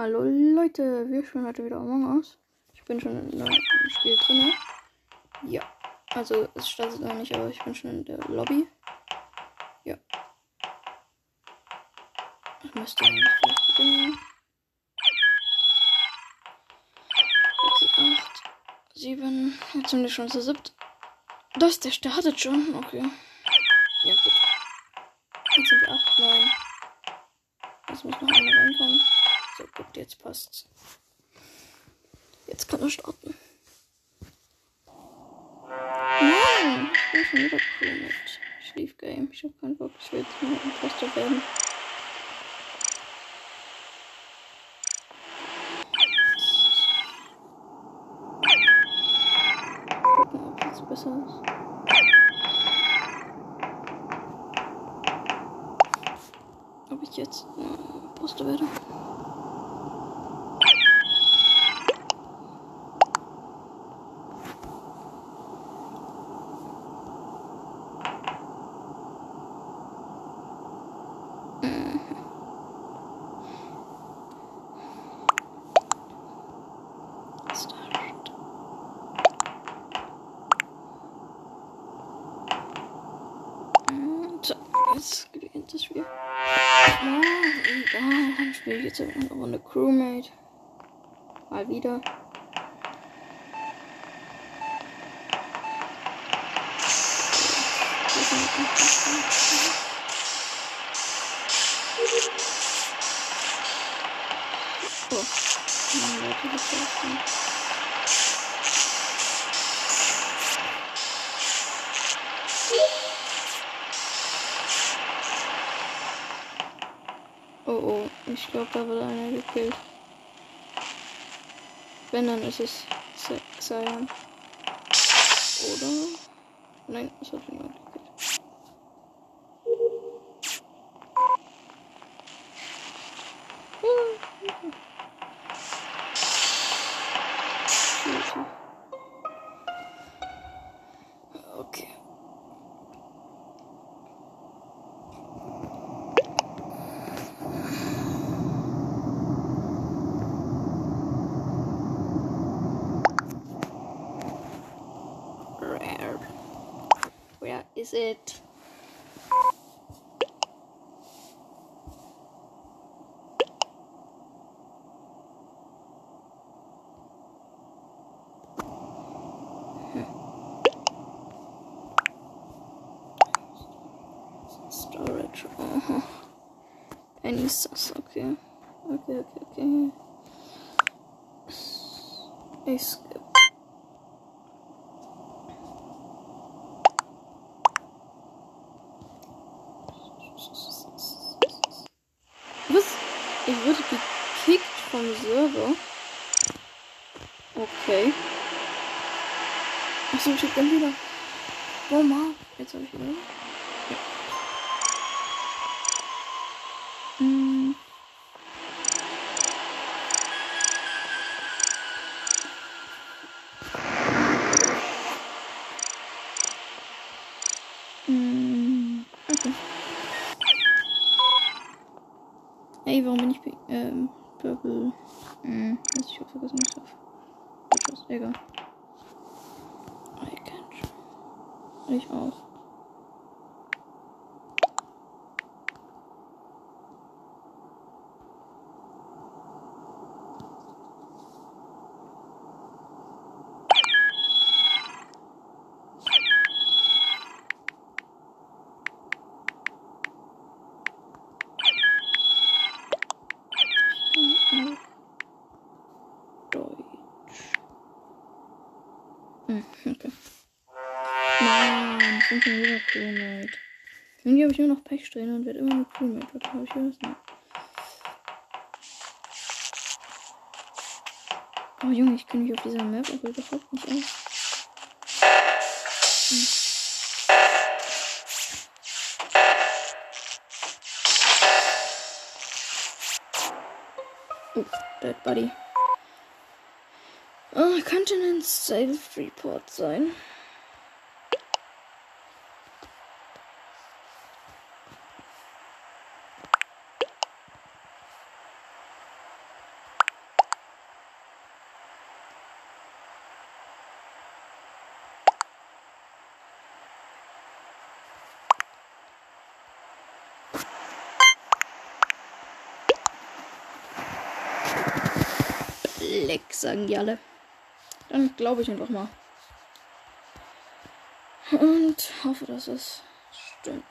Hallo Leute, wir spielen heute wieder Among Us. Ich bin schon in dem Spiel drin. Ja, also es startet noch nicht, aber ich bin schon in der Lobby. Ja. Das müsste gleich beginnen. 8, 7, jetzt sind wir schon zu siebt. Das, der startet schon, okay. Ja, gut. Jetzt sind wir 8, 9. Jetzt muss noch einer reinkommen. So, gut, jetzt passt's. Jetzt kann er starten. Nein, ich bin schon wieder cool mit Schliefgame. Ich hab keinen Bock, ich will jetzt nur Imposter werden. Gucken, ob jetzt besser ist. Ob ich jetzt äh, Imposter werde. Start. Und so, jetzt beginnt das Spiel. Ja, egal, jetzt eine Runde Crewmate. Mal wieder. Oh, meine Leute getroffen. Oh oh, ich glaube, da wird einer gekillt. Wenn, dann ist es Cyan. Oder? Nein, es hat jemand gekillt. Okay. Is it? Storage. Aha. Any sus, okay. Okay, okay, okay. Ich Ich wurde gekickt vom Server. Okay. Achso, ich hab dann wieder. Oh Mann. Jetzt habe ich wieder. Ja. Hm. Hm. Okay. Ey, warum bin ich pi- ähm, Purple? Hm, weiß ich hab vergessen, was ich auf. Tschüss, egal. I can't. Ich auch. Hm, Deutsch. Hm, okay. Mann, ich bin schon wieder Crewmate. Irgendwie habe ich nur noch Pechsträhne und werde immer nur Crewmate. Was habe ich vergessen? Oh Junge, ich kenne mich auf dieser Map auch überhaupt nicht aus. Oh, Dead Buddy. Oh, könnte ein Safe Report sein. Leck, sagen die alle. Dann glaube ich einfach mal. Und hoffe, dass es stimmt.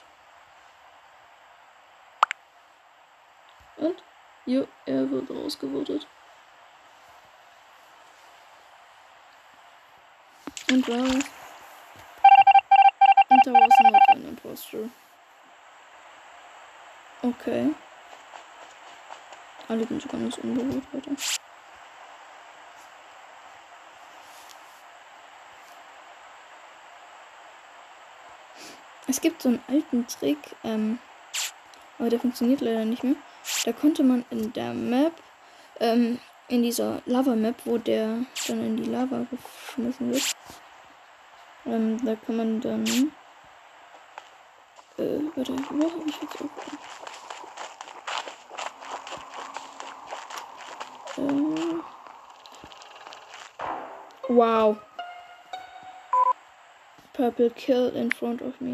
Und? Jo, er wird rausgevotet. Und was? Und da war noch ein Imposter. Okay. Alle sind sogar nicht unberührt heute. Es gibt so einen alten Trick, ähm, aber der funktioniert leider nicht mehr. Da konnte man in der Map, ähm, in dieser Lava-Map, wo der dann in die Lava geschmissen wird, ähm, da kann man dann. Äh, warte, wo habe ich jetzt auch. Ähm, wow. Purple kill in front of me.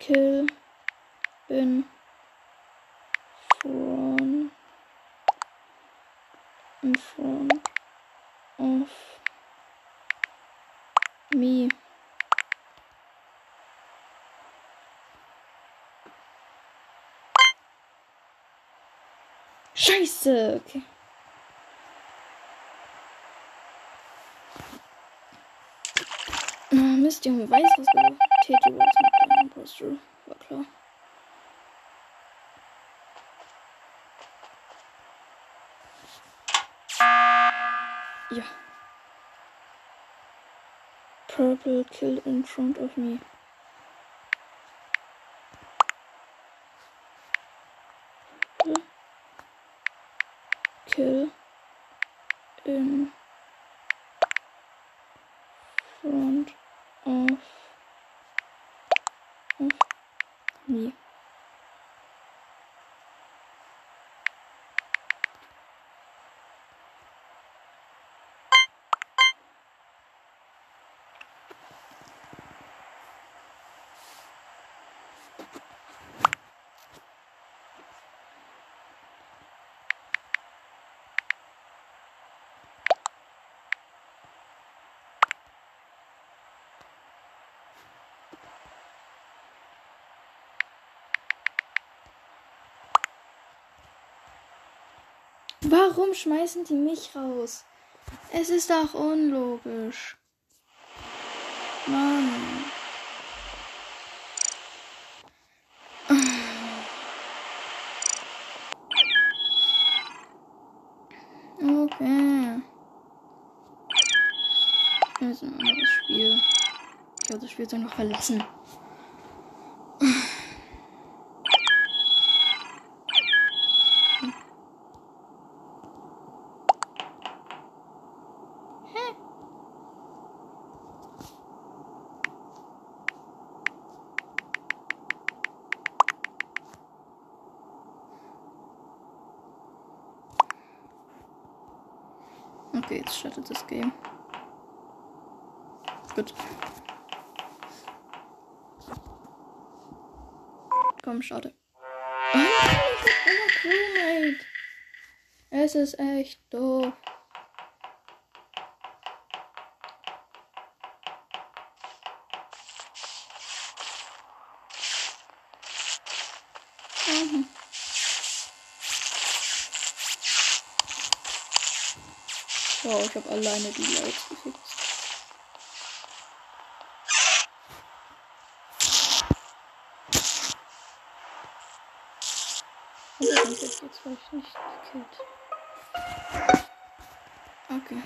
Kill in front in front of me. Scheiße, okay. Ah, Mist, Junge, weiß was du. Tete was mit deinem Imposter. War klar. Ja. Purple killed in front of me. Purple kill in front of, of me. Warum schmeißen die mich raus? Es ist doch unlogisch. Mann. Okay. Das ist ein anderes Spiel. Ich habe das Spiel noch verlassen. Okay, jetzt startet das Game. Gut. Komm, starte. Oh, ich hab immer Crewmate. Es ist echt doof. Mhm. Wow, ich habe alleine die Lights gefixt. Jetzt war ich nicht gekillt. Okay.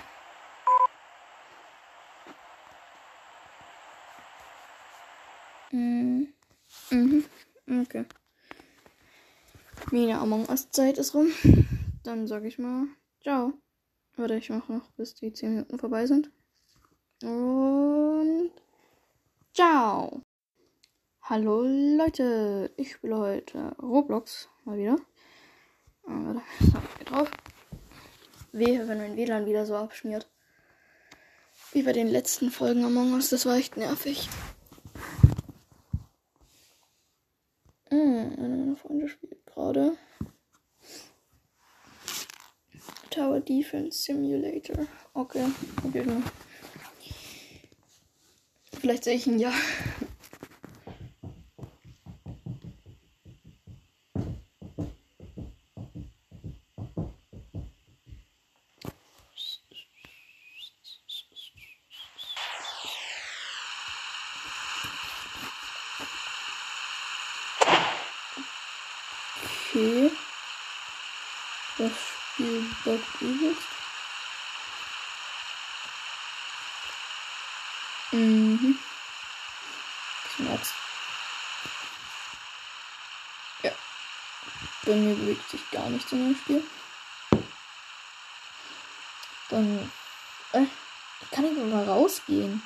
Mhm. Mhm. Okay. Meine Among Us Zeit ist rum. Dann sag ich mal, ciao. Warte, ich mache noch, bis die 10 Minuten vorbei sind. Und ciao. Hallo Leute, ich spiele heute Roblox mal wieder. Ah, warte, so, hier drauf. Wehe, wenn mein WLAN wieder so abschmiert. Wie bei den letzten Folgen Among Us, das war echt nervig. Freunde spielt gerade. Defense Simulator. Okay, probieren wir. Vielleicht sehe ich ihn ja. Okay. Das Spiel bockt übelst. Mhm. Schmerz. Ja. Bei mir bewegt sich gar nichts in dem Spiel. Dann. Äh, kann ich mal rausgehen.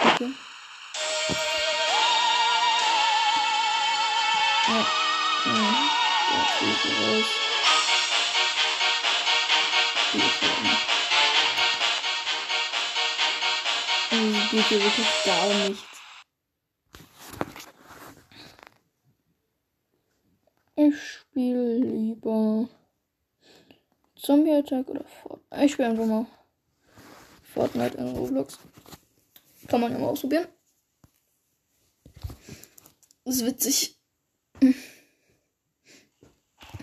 Okay. Ja. Ja. Ja, gehe ich raus. Gehe ich raus. Also geht hier wirklich gar nichts. Ich spiele lieber Zombie Attack oder Fortnite. Ich spiele einfach mal Fortnite in Roblox. Kann man ja mal ausprobieren. ist witzig.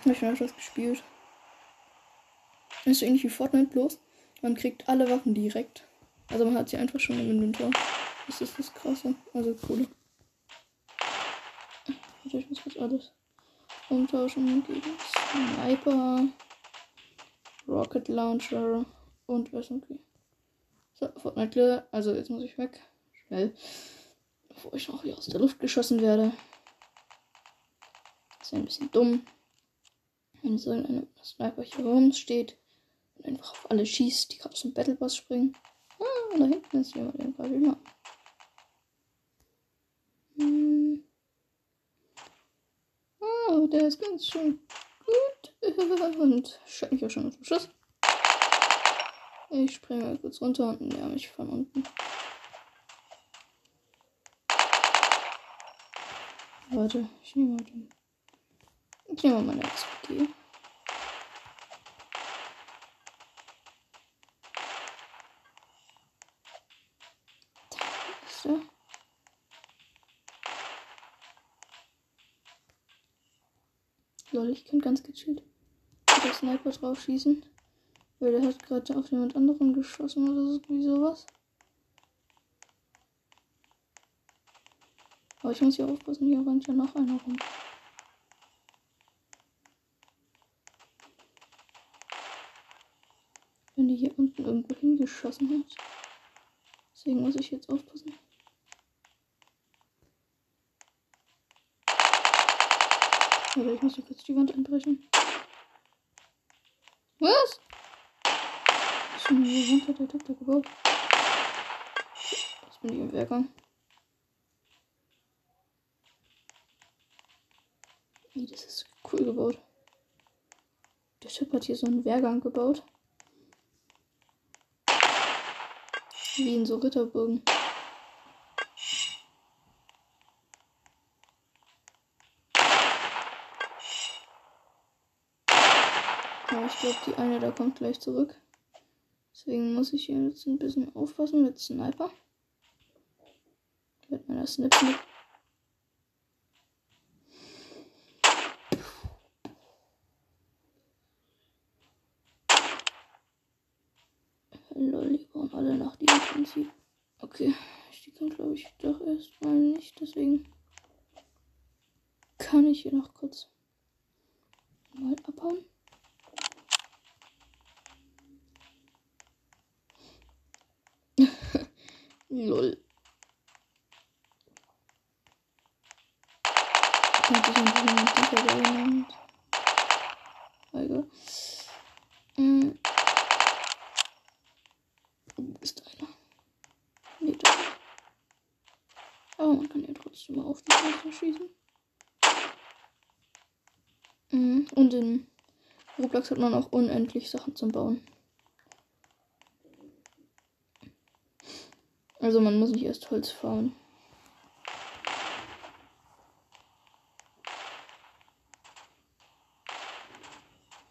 Ich schon etwas gespielt. Ist so ähnlich wie Fortnite bloß. Man kriegt alle Waffen direkt. Also man hat sie einfach schon im Inventar. Das ist das krasse. Also coole. Warte, ich muss kurz alles umtauschen gegen Sniper, Rocket Launcher und was okay. So, Fortnite, also jetzt muss ich weg. Schnell. Bevor ich noch hier aus der Luft geschossen werde. Ist ein bisschen dumm. Wenn so ein Sniper hier rumsteht und einfach auf alle schießt, die gerade dem Battle Pass springen. Ah, da hinten ist jemand, den gerade immer. Hm. Oh, der ist ganz schön. Und scheint mich auch schon mit dem Schuss. Ich springe mal kurz runter und näher mich von unten. Warte, ich nehme mal den. Ich nehme mal meine XP. Da ist er. Lol, ich kann ganz gechillt mit der Sniper drauf schießen. Weil der hat gerade auf jemand anderen geschossen oder irgendwie sowas. Aber ich muss hier aufpassen, hier rennt ja noch einer rum. Wenn die hier unten irgendwo hingeschossen hat. Deswegen muss ich jetzt aufpassen. Oder ich muss hier kurz die Wand einbrechen. Was? Schon hier runter der Doktor gebaut. Jetzt bin ich im Wehrgang. Ey, das ist cool gebaut. Der Typ hat hier so einen Wehrgang gebaut. Wie in so Ritterburgen. Aber ich glaube, die eine da kommt gleich zurück. Deswegen muss ich hier jetzt ein bisschen aufpassen mit Sniper. Mit meiner Snip mit. Lol, die bauen alle nach diesem Prinzip. Okay, die kann glaube ich doch erstmal nicht, deswegen kann ich hier noch kurz mal abhauen. Lol. Hat sich ein bisschen mit dieser genannt. Egal. Mhm. Ist einer? Nee, da. Aber man kann ja trotzdem mal auf die Seite schießen. Mhm. Und in Roblox hat man auch unendlich Sachen zum Bauen. Also man muss nicht erst Holz fahren.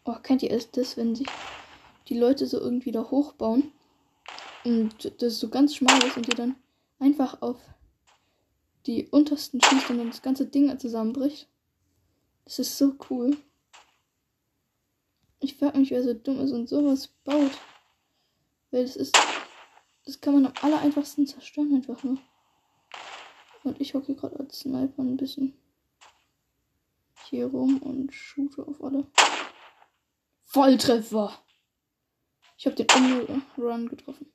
Oh, kennt ihr erst das, wenn sich die Leute so irgendwie da hochbauen und das so ganz schmal ist und die dann einfach auf die untersten schießt und dann das ganze Ding zusammenbricht? Das ist so cool. Ich frag mich, wer so dumm ist und sowas baut. Weil das ist das kann man am aller einfachsten zerstören, einfach nur. Und ich hocke gerade als Sniper ein bisschen hier rum und shoote auf alle. Volltreffer! Ich habe den Run getroffen.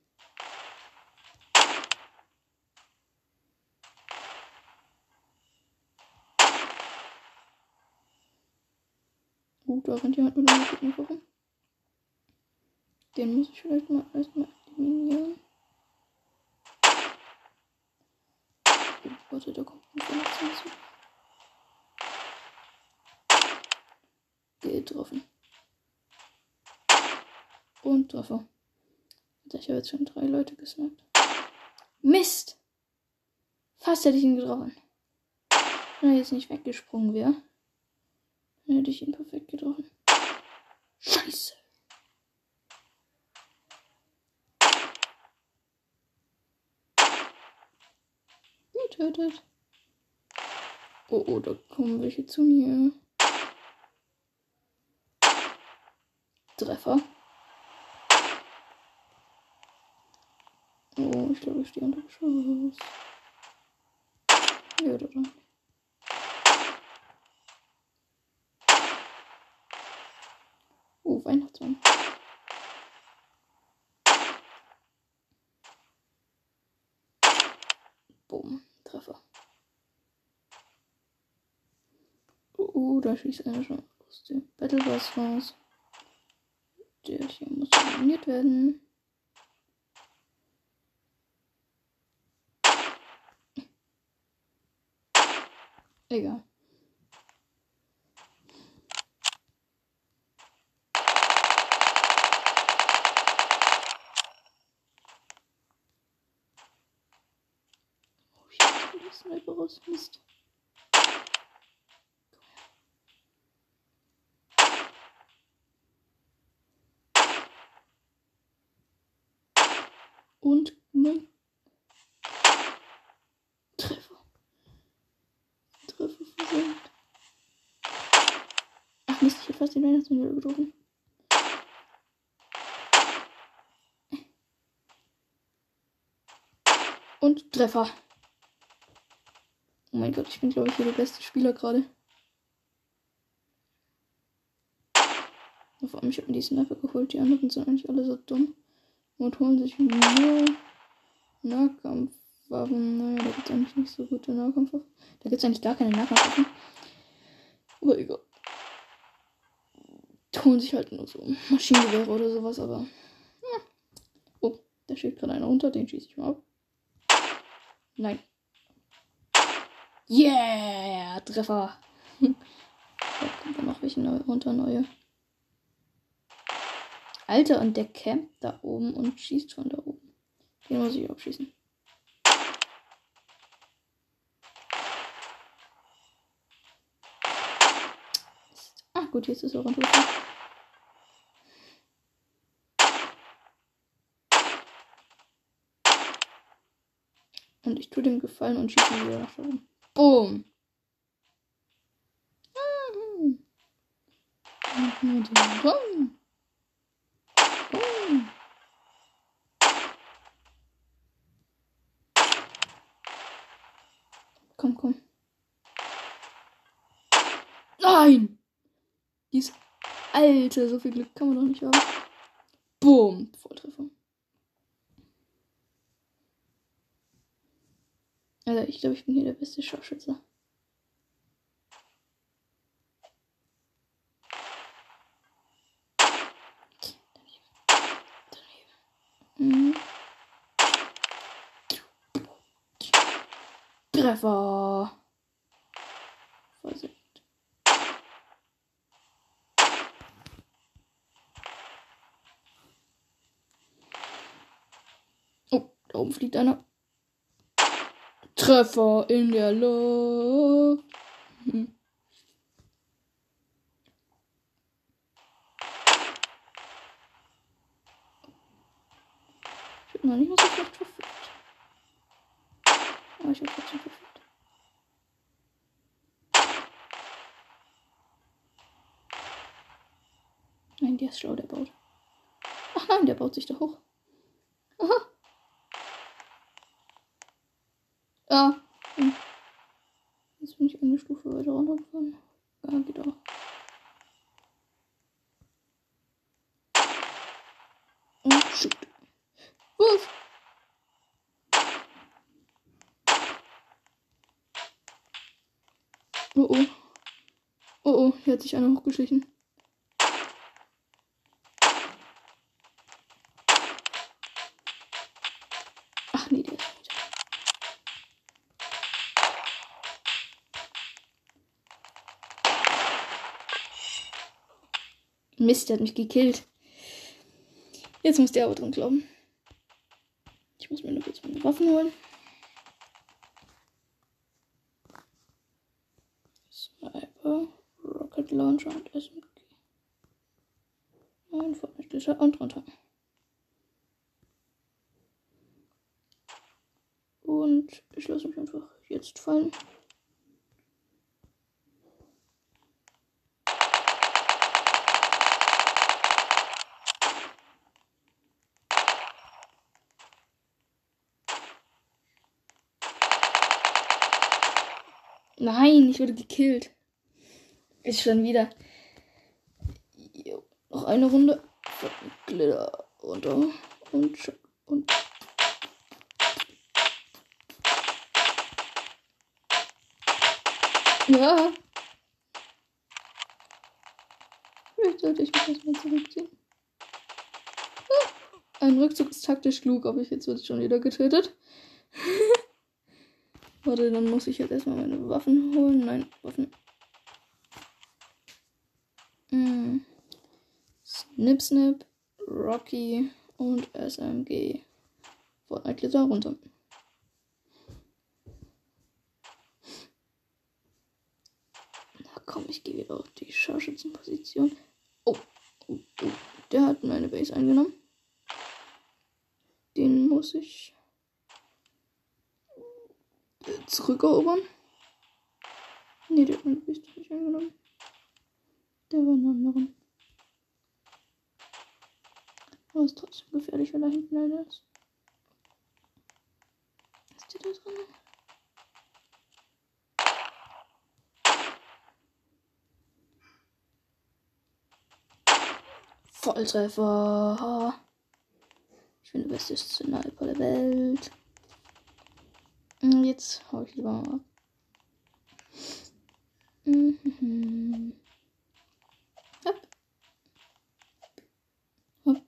Gut, da rennt jemand mit einem voran. Den muss ich vielleicht mal erstmal eliminieren. Oh, warte, da kommt ein Verletzung Getroffen. Und Treffer. Ich habe jetzt schon drei Leute gesniped. Mist! Fast hätte ich ihn getroffen. Wenn er jetzt nicht weggesprungen wäre. Hätte ich ihn perfekt getroffen. Scheiße. Getötet. Oh, oh, da kommen welche zu mir. Treffer. Oh, ich glaube, ich stehe unter Beschuss. Ja, dann. Oh, Weihnachtsmann. Boom, Treffer. Oh, oh, da schießt einer schon aus dem Battle Pass raus. Der hier muss eliminiert werden. Egal. Sniper raus. Mist. Und nein. Treffer. Treffer versenkt. Ach Mist, ich hab fast den Weihnachtsmann wieder getroffen. Und Treffer. Oh mein Gott, ich bin, glaube ich, hier der beste Spieler gerade. Vor allem, ich habe mir die Sniper geholt. Die anderen sind eigentlich alle so dumm. Und holen sich nur Nahkampfwaffen. Naja, da gibt es eigentlich nicht so gute Nahkampfwaffen. Da gibt es eigentlich gar keine Nahkampfwaffen. Aber egal. Die holen sich halt nur so Maschinengewehre oder sowas, aber. Ja. Oh, da steht gerade einer unter, den schieße ich mal ab. Nein. Yeah, Treffer. da kommt dann noch welche neue, runter, neue. Alter, und der campt da oben und schießt von da oben. Den muss ich abschießen. Ah, gut, jetzt ist er runtergefallen. Und ich tue dem Gefallen und schieße ihn wieder nach oben. Boom. Boom. Komm, komm. Nein! Dies alte, so viel Glück kann man doch nicht haben. Boom, Volltreffer. Also ich glaube, ich bin hier der beste Scharfschütze. Treffer. Versenkt. Oh, da oben fliegt einer. Treffer in der Luft. Hm. Ich bin noch nicht mal so schlecht verfügt. Aber ich habe trotzdem verfügt. Nein, der ist schlau, der baut. Ach nein, der baut sich da hoch. Ja. Hm. Jetzt bin ich eine Stufe weiter runtergefahren. Ja, geht auch. Und shoot. Was? Oh oh. Oh oh, hier hat sich einer hochgeschlichen. Ach nee, der ist nicht. Mist, der hat mich gekillt. Jetzt muss der aber drin glauben. Ich muss mir noch kurz meine Waffen holen. Sniper, Rocket Launcher und SMG. Ein Fortnite und runter. Und ich lasse mich einfach jetzt fallen. Nein, ich wurde gekillt. Ist schon wieder. Jo, noch eine Runde. Glitter runter. Und, und. Ja. Vielleicht sollte ich mich erstmal zurückziehen. Ah, ein Rückzug ist taktisch klug, aber ich jetzt wird schon wieder getötet. Warte, dann muss ich jetzt erstmal meine Waffen holen. Nein, Waffen. Hm. Snip Snip, Rocky und SMG. Fortnite Glitter runter. Na komm, ich gehe wieder auf die Scharfschützenposition. Oh, oh, oh, der hat meine Base eingenommen. Den muss ich zurückerobern. Ne, der hat meine Base nicht eingenommen. Der war in anderen. Aber ist trotzdem gefährlich, wenn da hinten einer ist. Ist der da drin? Volltreffer. Ich bin der beste Sniper der Welt. Und jetzt hau ich lieber mal ab. Mhm. Hopp. Hopp.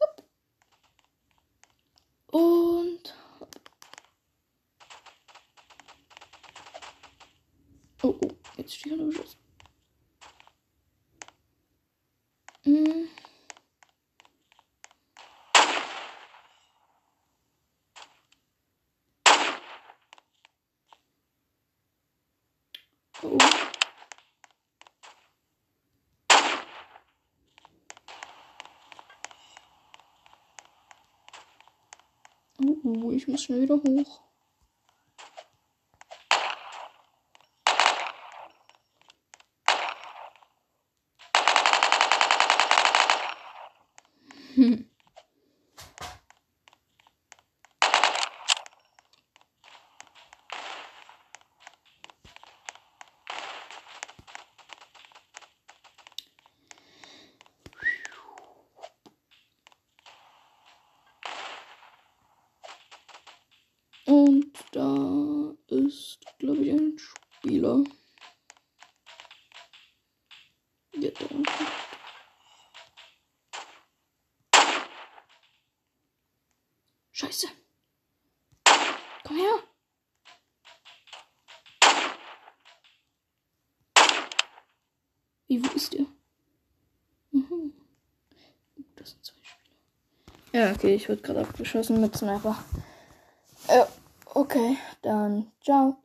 Hopp. Und hopp. Oh, oh, jetzt steht er beschossen. Mhm. Oh. Oh, ich muss schnell wieder hoch. Hm. Und da ist, glaube ich, ein Spieler. Ja, da unten. Scheiße. Komm her. Wie, wo ist der? Mhm. Das sind zwei Spieler. Ja, ich wurde gerade abgeschossen mit Sniper. Ja, okay, dann ciao.